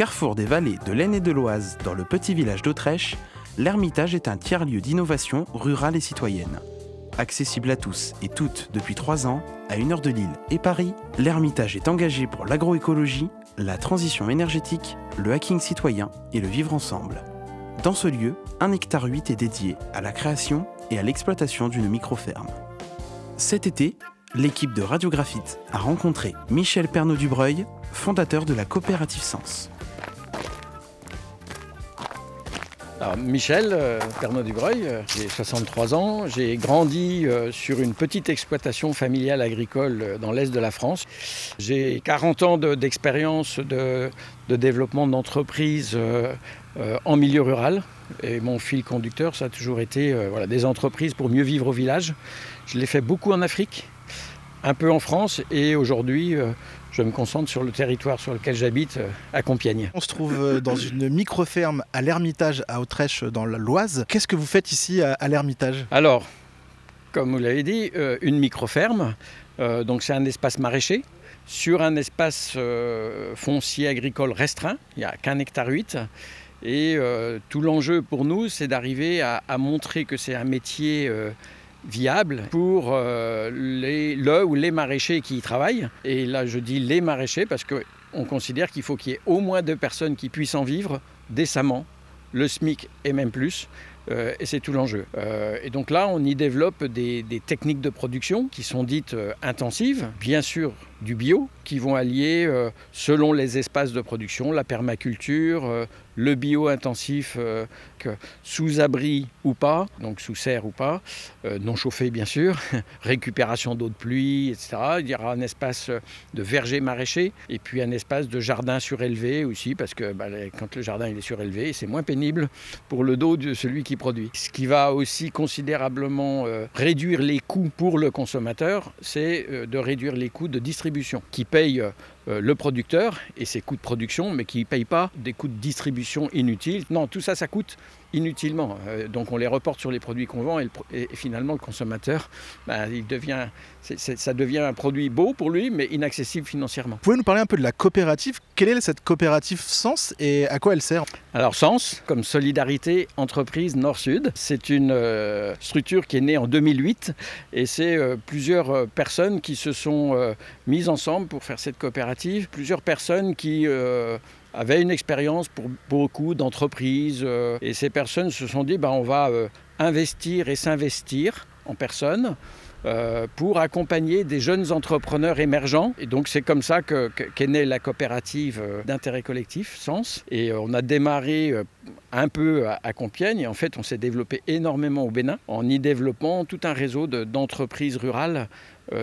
carrefour des vallées de l'Aisne et de l'Oise, dans le petit village d'Autrèche, l'Ermitage est un tiers-lieu d'innovation rurale et citoyenne. Accessible à tous et toutes depuis trois ans, à une heure de Lille et Paris, l'Ermitage est engagé pour l'agroécologie, la transition énergétique, le hacking citoyen et le vivre ensemble. Dans ce lieu, un hectare 8 est dédié à la création et à l'exploitation d'une micro-ferme. Cet été, l'équipe de Radiographite a rencontré Michel Pernaud-Dubreuil, fondateur de la coopérative Sens. Alors, Michel euh, Pernaud-Dubreuil, euh, j'ai 63 ans, j'ai grandi euh, sur une petite exploitation familiale agricole dans l'est de la France. J'ai 40 ans de- d'expérience de, développement d'entreprises en milieu rural. Et mon fil conducteur, ça a toujours été voilà, des entreprises pour mieux vivre au village. Je l'ai fait beaucoup en Afrique, un peu en France, et aujourd'hui, je me concentre sur le territoire sur lequel j'habite, euh, à Compiègne. On se trouve euh, dans une micro-ferme à l'Ermitage à Autrèche dans la l'Oise. Qu'est-ce que vous faites ici à, l'Ermitage? Alors, comme vous l'avez dit, euh, une micro-ferme, donc c'est un espace maraîcher sur un espace foncier agricole restreint, il n'y a qu'un hectare 8. Et tout l'enjeu pour nous, c'est d'arriver à, montrer que c'est un métier viable pour euh, le ou les maraîchers qui y travaillent. Et là, je dis les maraîchers parce qu'on considère qu'il faut qu'il y ait au moins deux personnes qui puissent en vivre décemment, le SMIC et même plus. Euh, et c'est tout l'enjeu. Euh, et donc là, on y développe des, techniques de production qui sont dites euh, intensives, bien sûr du bio, qui vont allier, selon les espaces de production, la permaculture, le bio intensif, sous abri ou pas, donc sous serre ou pas, non chauffé bien sûr, récupération d'eau de pluie, etc. Il y aura un espace de verger maraîcher et puis un espace de jardin surélevé aussi, parce que bah, quand le jardin il est surélevé, c'est moins pénible pour le dos de celui qui produit. Ce qui va aussi considérablement euh, réduire les coûts pour le consommateur, c'est euh, de réduire les coûts de distribution, qui paye euh, le producteur et ses coûts de production, mais qui ne paye pas des coûts de distribution inutiles. Non, tout ça, ça coûte inutilement. Euh, donc on les reporte sur les produits qu'on vend et, le finalement le consommateur, bah, il devient, c'est- c'est- ça devient un produit beau pour lui, mais inaccessible financièrement. Vous pouvez nous parler un peu de la coopérative? Quelle est cette coopérative Sens et à quoi elle sert? Alors Sens, comme Solidarité Entreprise Nord-Sud, c'est une euh, structure qui est née en 2008 et c'est euh, plusieurs euh, personnes qui se sont mises ensemble pour faire cette coopérative, plusieurs personnes qui avaient une expérience pour beaucoup d'entreprises euh, et ces personnes se sont dit bah, on va euh, investir et s'investir en personnes euh, pour accompagner des jeunes entrepreneurs émergents. Et donc c'est comme ça que- que- qu'est née la coopérative d'intérêt collectif, Sens. Et on a démarré un peu à, Compiègne et en fait on s'est développé énormément au Bénin en y développant tout un réseau de- d'entreprises rurales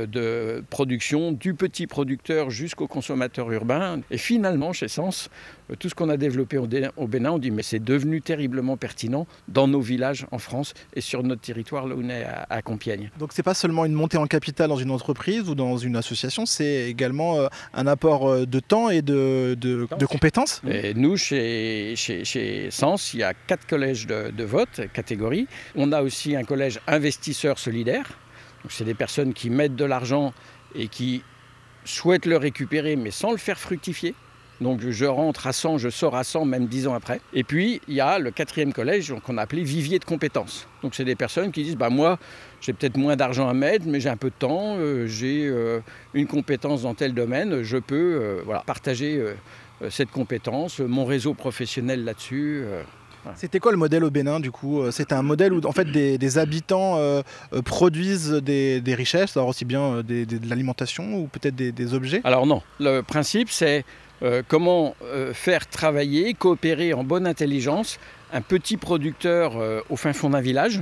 de production du petit producteur jusqu'au consommateur urbain. Et finalement, chez Sens, euh, tout ce qu'on a développé au Bénin, on dit mais c'est devenu terriblement pertinent dans nos villages en France et sur notre territoire là où on est à, Compiègne. Donc c'est pas seulement une montée en capital dans une entreprise ou dans une association, c'est également euh, un apport euh, de temps et de, de- de compétences. Et nous, chez, chez, chez Sens, il y a quatre collèges de, de vote, catégories. On a aussi un collège investisseurs solidaires. C'est des personnes qui mettent de l'argent et qui souhaitent le récupérer, mais sans le faire fructifier. Donc je rentre à 100, je sors à 100, même 10 ans après. Et puis il y a le quatrième collège qu'on a appelé vivier de compétences. Donc c'est des personnes qui disent bah moi j'ai peut-être moins d'argent à mettre, mais j'ai un peu de temps, euh, j'ai euh, une compétence dans tel domaine, je peux euh, voilà, partager cette compétence, mon réseau professionnel là-dessus. C'était quoi le modèle au Bénin du coup Euh, C'était un modèle où en fait des, des habitants euh, euh, produisent des, des richesses, alors aussi bien des- de l'alimentation ou peut-être des objets? Alors non, le principe c'est euh, comment euh, faire travailler, coopérer en bonne intelligence un petit producteur euh, au fin fond d'un village,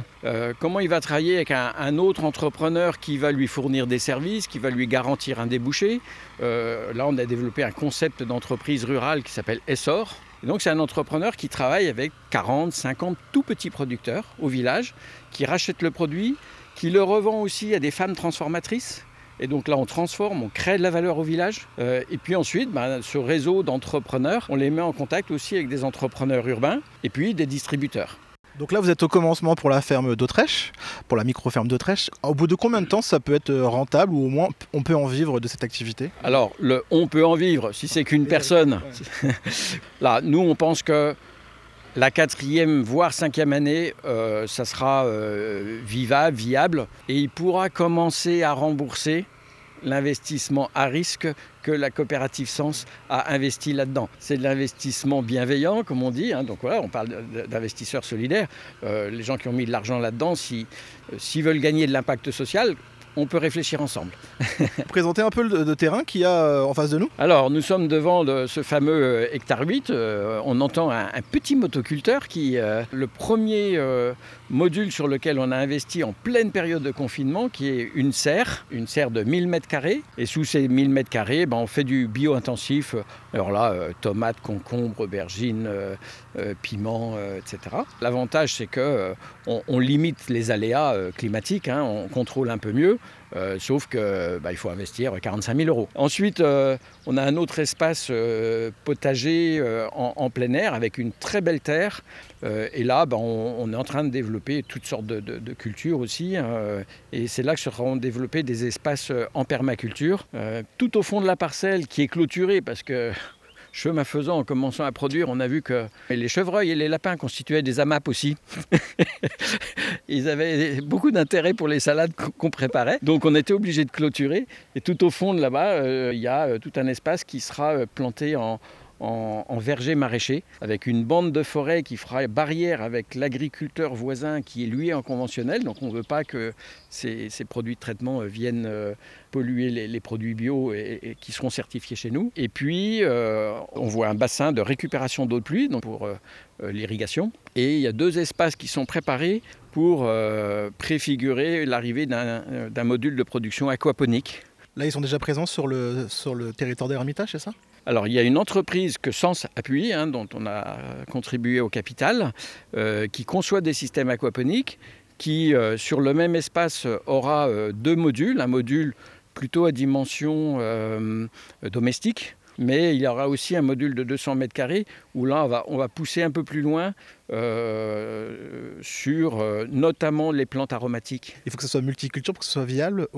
comment il va travailler avec un, autre entrepreneur qui va lui fournir des services, qui va lui garantir un débouché? Là, on a développé un concept d'entreprise rurale qui s'appelle Essor. Donc, c'est un entrepreneur qui travaille avec 40, 50 tout petits producteurs au village, qui rachètent le produit, qui le revend aussi à des femmes transformatrices. Et donc là, on transforme, on crée de la valeur au village. Euh, et puis ensuite, ben, ce réseau d'entrepreneurs, on les met en contact aussi avec des entrepreneurs urbains et puis des distributeurs. Donc là, vous êtes au commencement pour la ferme d'Autrèche, pour la micro-ferme d'Autrèche. Au bout de combien de temps ça peut être rentable ou au moins on peut en vivre de cette activité? Alors, le on peut en vivre si c'est qu'une personne. là, nous, on pense que la quatrième, voire cinquième année, euh, ça sera euh, vivable, viable, et il pourra commencer à rembourser l'investissement à risque que la coopérative Sens a investi là-dedans. C'est de l'investissement bienveillant, comme on dit. Hein. donc voilà, on parle d'investisseurs solidaires. Euh, les gens qui ont mis de l'argent là-dedans, s'ils veulent gagner de l'impact social, on peut réfléchir ensemble. Présentez un peu le, terrain qu'il y a euh, en face de nous. Alors, nous sommes devant ce fameux euh, hectare 8. Euh, on entend un, petit motoculteur qui, le premier module sur lequel on a investi en pleine période de confinement, qui est une serre, une serre de 1000 m2. Et sous ces 1000 m2, ben, on fait du bio-intensif. Alors là, tomates, concombres, aubergines, piments, etc. L'avantage, c'est que on, limite les aléas climatiques, hein. on contrôle un peu mieux. Euh, sauf qu'il bah, faut investir 45 000 euros. Ensuite, euh, on a un autre espace euh, potager en, plein air avec une très belle terre. et là, bah, on, est en train de développer toutes sortes de, cultures aussi. Hein, et c'est là que seront développés des espaces en permaculture. tout au fond de la parcelle qui est clôturée parce que chemin faisant, en commençant à produire, on a vu que les chevreuils et les lapins constituaient des AMAP aussi. Ils avaient beaucoup d'intérêt pour les salades qu'on préparait. Donc on était obligé de clôturer. Et tout au fond de là-bas, euh, il y a euh, tout un espace qui sera euh, planté en, en, verger maraîcher, avec une bande de forêt qui fera barrière avec l'agriculteur voisin qui est lui en conventionnel. Donc on ne veut pas que ces, produits de traitement euh, viennent euh, polluer les, produits bio et, qui seront certifiés chez nous. Et puis euh, on voit un bassin de récupération d'eau de pluie donc pour l'irrigation. Et il y a deux espaces qui sont préparés pour préfigurer l'arrivée d'un module de production aquaponique. Là, ils sont déjà présents sur le, sur le territoire d'Hermitage, c'est ça? Alors il y a une entreprise que Sens appuie, hein, dont on a contribué au capital, euh, qui conçoit des systèmes aquaponiques, qui euh, sur le même espace aura euh, deux modules, un module plutôt à dimension domestique, mais il y aura aussi un module de 200 mètres carrés où là on va, on va pousser un peu plus loin sur notamment les plantes aromatiques. Il faut que ce soit multiculture pour que ce soit viable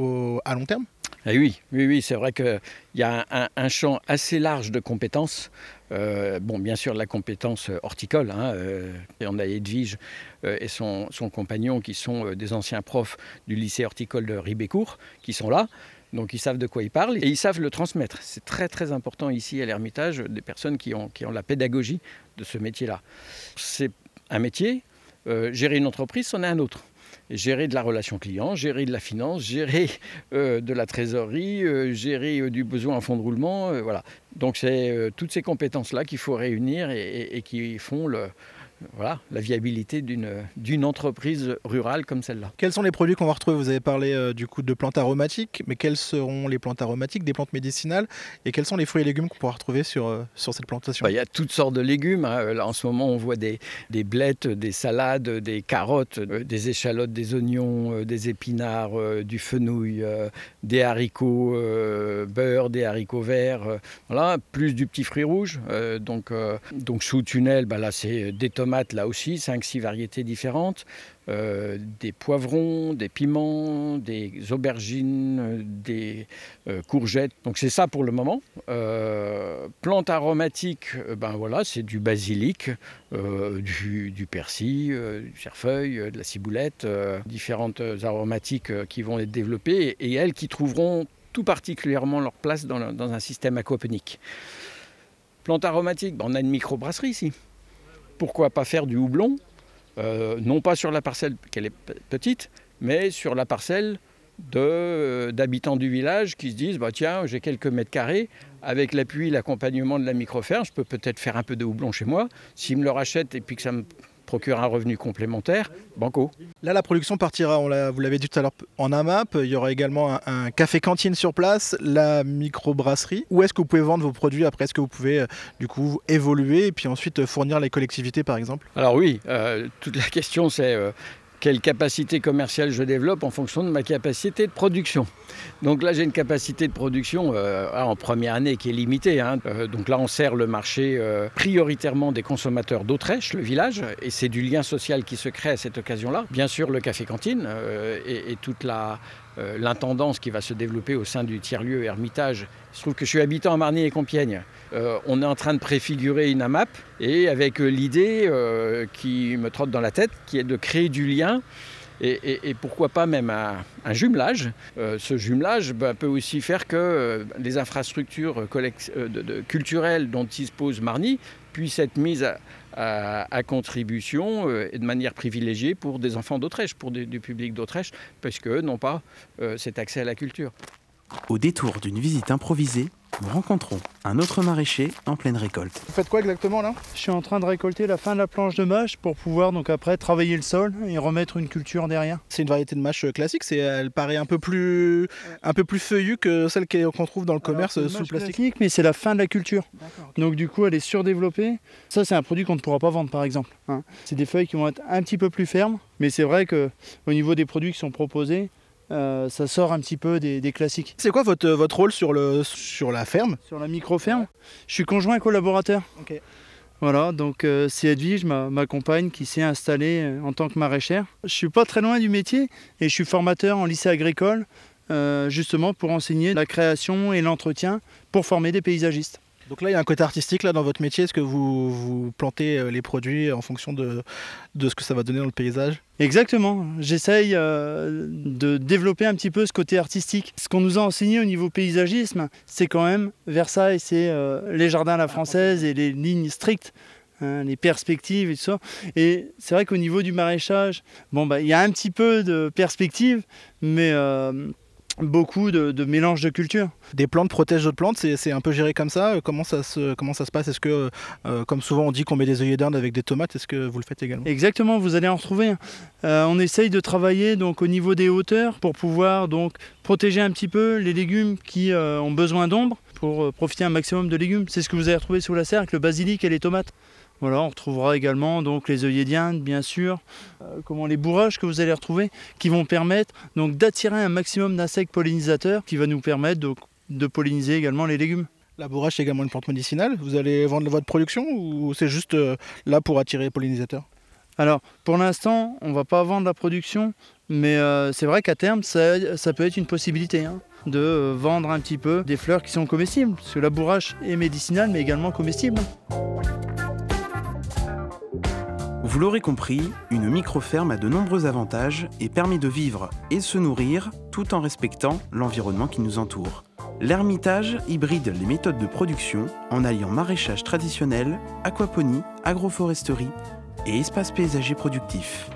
à long terme? Ah oui, oui, oui, c'est vrai qu'il y a un, champ assez large de compétences. Euh, bon, bien sûr, la compétence horticole. Hein, euh, on a Edwige euh, et son, compagnon qui sont des anciens profs du lycée horticole de Ribécourt, qui sont là. Donc ils savent de quoi ils parlent et ils savent le transmettre. C'est très très important ici à l'Ermitage, des personnes qui ont, qui ont la pédagogie de ce métier-là. C'est un métier, gérer une entreprise, c'en est un autre gérer de la relation client, gérer de la finance, gérer euh, de la trésorerie, euh, gérer euh, du besoin en fonds de roulement. voilà. Donc c'est toutes ces compétences-là qu'il faut réunir et, qui font le, voilà, la viabilité d'une entreprise rurale comme celle-là. Quels sont les produits qu'on va retrouver? Vous avez parlé euh, du coup de plantes aromatiques, mais quelles seront les plantes aromatiques, des plantes médicinales? Et quels sont les fruits et légumes qu'on pourra retrouver sur, euh, sur cette plantation? Bah, Il y a toutes sortes de légumes. Hein. Là, en ce moment, on voit des, des blettes, des salades, des carottes, euh, des échalotes, des oignons, des épinards, du fenouil, des haricots beurre, des haricots verts. voilà, plus du petit fruit rouge. donc, donc sous tunnel, bah, là, c'est des tomates là aussi, 5-6 variétés différentes, euh, des poivrons, des piments, des aubergines, des euh, courgettes. Donc c'est ça pour le moment. Euh, plantes aromatiques, ben voilà, c'est du basilic, du, persil, du cerfeuil, de la ciboulette, différentes aromatiques qui vont être développées et, elles qui trouveront tout particulièrement leur place dans, un système aquaponique. Plantes aromatiques, ben on a une microbrasserie ici pourquoi pas faire du houblon, euh, non pas sur la parcelle qu'elle est petite, mais sur la parcelle euh, d'habitants du village qui se disent bah tiens j'ai quelques mètres carrés avec l'appui l'accompagnement de la microferme je peux peut-être faire un peu de houblon chez moi. S'ils me le rachètent et puis que ça me procure un revenu complémentaire, banco. Là, la production partira, on vous l'avez dit tout à l'heure, en AMAP. Il y aura également un, café-cantine sur place, la microbrasserie. Où est-ce que vous pouvez vendre vos produits? Après Est-ce que vous pouvez euh, du coup évoluer et puis ensuite fournir les collectivités par exemple? Alors oui, euh, toute la question c'est... Quelle capacité commerciale je développe en fonction de ma capacité de production. Donc là, j'ai une capacité de production euh, en première année qui est limitée. Hein. Euh, donc là, on sert le marché euh, prioritairement des consommateurs d'Autrèche, le village, et c'est du lien social qui se crée à cette occasion-là. Bien sûr, le café-cantine et, et, toute la, l'intendance qui va se développer au sein du tiers-lieu Hermitage. Il se trouve que je suis habitant à Marny et Compiègne. on est en train de préfigurer une AMAP et avec l'idée qui me trotte dans la tête, qui est de créer du lien et, pourquoi pas même un, jumelage. Euh, ce jumelage bah, peut aussi faire que euh, les infrastructures euh, culturelles dont dispose Marny puissent être mises à, contribution et de manière privilégiée pour des enfants d'Autrèche, pour du public d'Autrèche, parce qu'eux n'ont pas cet accès à la culture. Au détour d'une visite improvisée, nous rencontrons un autre maraîcher en pleine récolte. Vous faites quoi exactement là? Je suis en train de récolter la fin de la planche de mâche pour pouvoir donc après travailler le sol et remettre une culture derrière. C'est une variété de mâche classique, c'est, elle paraît un peu plus, un peu plus feuillue que celle qu'on trouve dans le commerce sous le plastique. Classique, mais c'est la fin de la culture. Donc du coup elle est surdéveloppée. Ça c'est un produit qu'on ne pourra pas vendre par exemple. Hein. C'est des feuilles qui vont être un petit peu plus fermes, mais c'est vrai qu'au niveau des produits qui sont proposés, euh, ça sort un petit peu des, classiques. C'est quoi votre, votre rôle sur, le, sur la ferme? Sur la micro-ferme? Je suis conjoint collaborateur. Voilà, donc euh, c'est Edwige, ma, compagne, qui s'est installée euh, en tant que maraîchère. Je suis pas très loin du métier et je suis formateur en lycée agricole, justement pour enseigner la création et l'entretien pour former des paysagistes. Donc là, il y a un côté artistique là dans votre métier. Est-ce que vous, vous plantez euh, les produits en fonction de, de ce que ça va donner dans le paysage? Exactement. J'essaye euh, de développer un petit peu ce côté artistique. Ce qu'on nous a enseigné au niveau paysagisme, c'est quand même Versailles, c'est euh, les jardins à la française et les lignes strictes. Hein, les perspectives et tout ça. Et c'est vrai qu'au niveau du maraîchage, bon, bah, il y a un petit peu de perspective, mais beaucoup de, de, mélange de cultures. Des plantes protègent d'autres plantes, c'est un peu géré comme ça. Comment ça se, comment ça se passe? Est-ce que, euh, comme souvent on dit qu'on met des œillets d'Inde avec des tomates, est-ce que vous le faites également? Exactement, vous allez en retrouver. Euh, on essaye de travailler donc au niveau des hauteurs pour pouvoir donc protéger un petit peu les légumes qui euh, ont besoin d'ombre pour profiter un maximum de légumes. C'est ce que vous allez retrouver sous la serre avec le basilic et les tomates. Voilà, on retrouvera également donc les œillets d'Inde, bien sûr, euh, comment les bourrages que vous allez retrouver, qui vont permettre donc d'attirer un maximum d'insectes pollinisateurs, qui va nous permettre de polliniser également les légumes. La bourrage, c'est également une plante médicinale. Vous allez vendre votre production ou c'est juste euh, là pour attirer les pollinisateurs? Alors, pour l'instant, on ne va pas vendre la production, mais euh, c'est vrai qu'à terme, ça, peut être une possibilité. Hein, de vendre un petit peu des fleurs qui sont comestibles, parce que la bourrache est médicinale mais également comestible. Vous l'aurez compris, une micro-ferme a de nombreux avantages et permet de vivre et se nourrir tout en respectant l'environnement qui nous entoure. L'Ermitage hybride les méthodes de production en alliant maraîchage traditionnel, aquaponie, agroforesterie et espace paysager productif.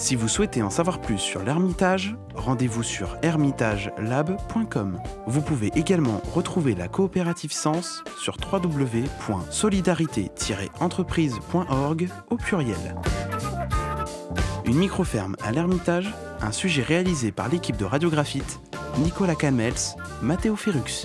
Si vous souhaitez en savoir plus sur l'Ermitage, rendez-vous sur hermitagelab.com. Vous pouvez également retrouver la coopérative Sens sur www.solidarité-entreprise.org au pluriel. Une micro-ferme à l'Ermitage, un sujet réalisé par l'équipe de Radiographite, Nicolas Camels, Mathéo Ferrux.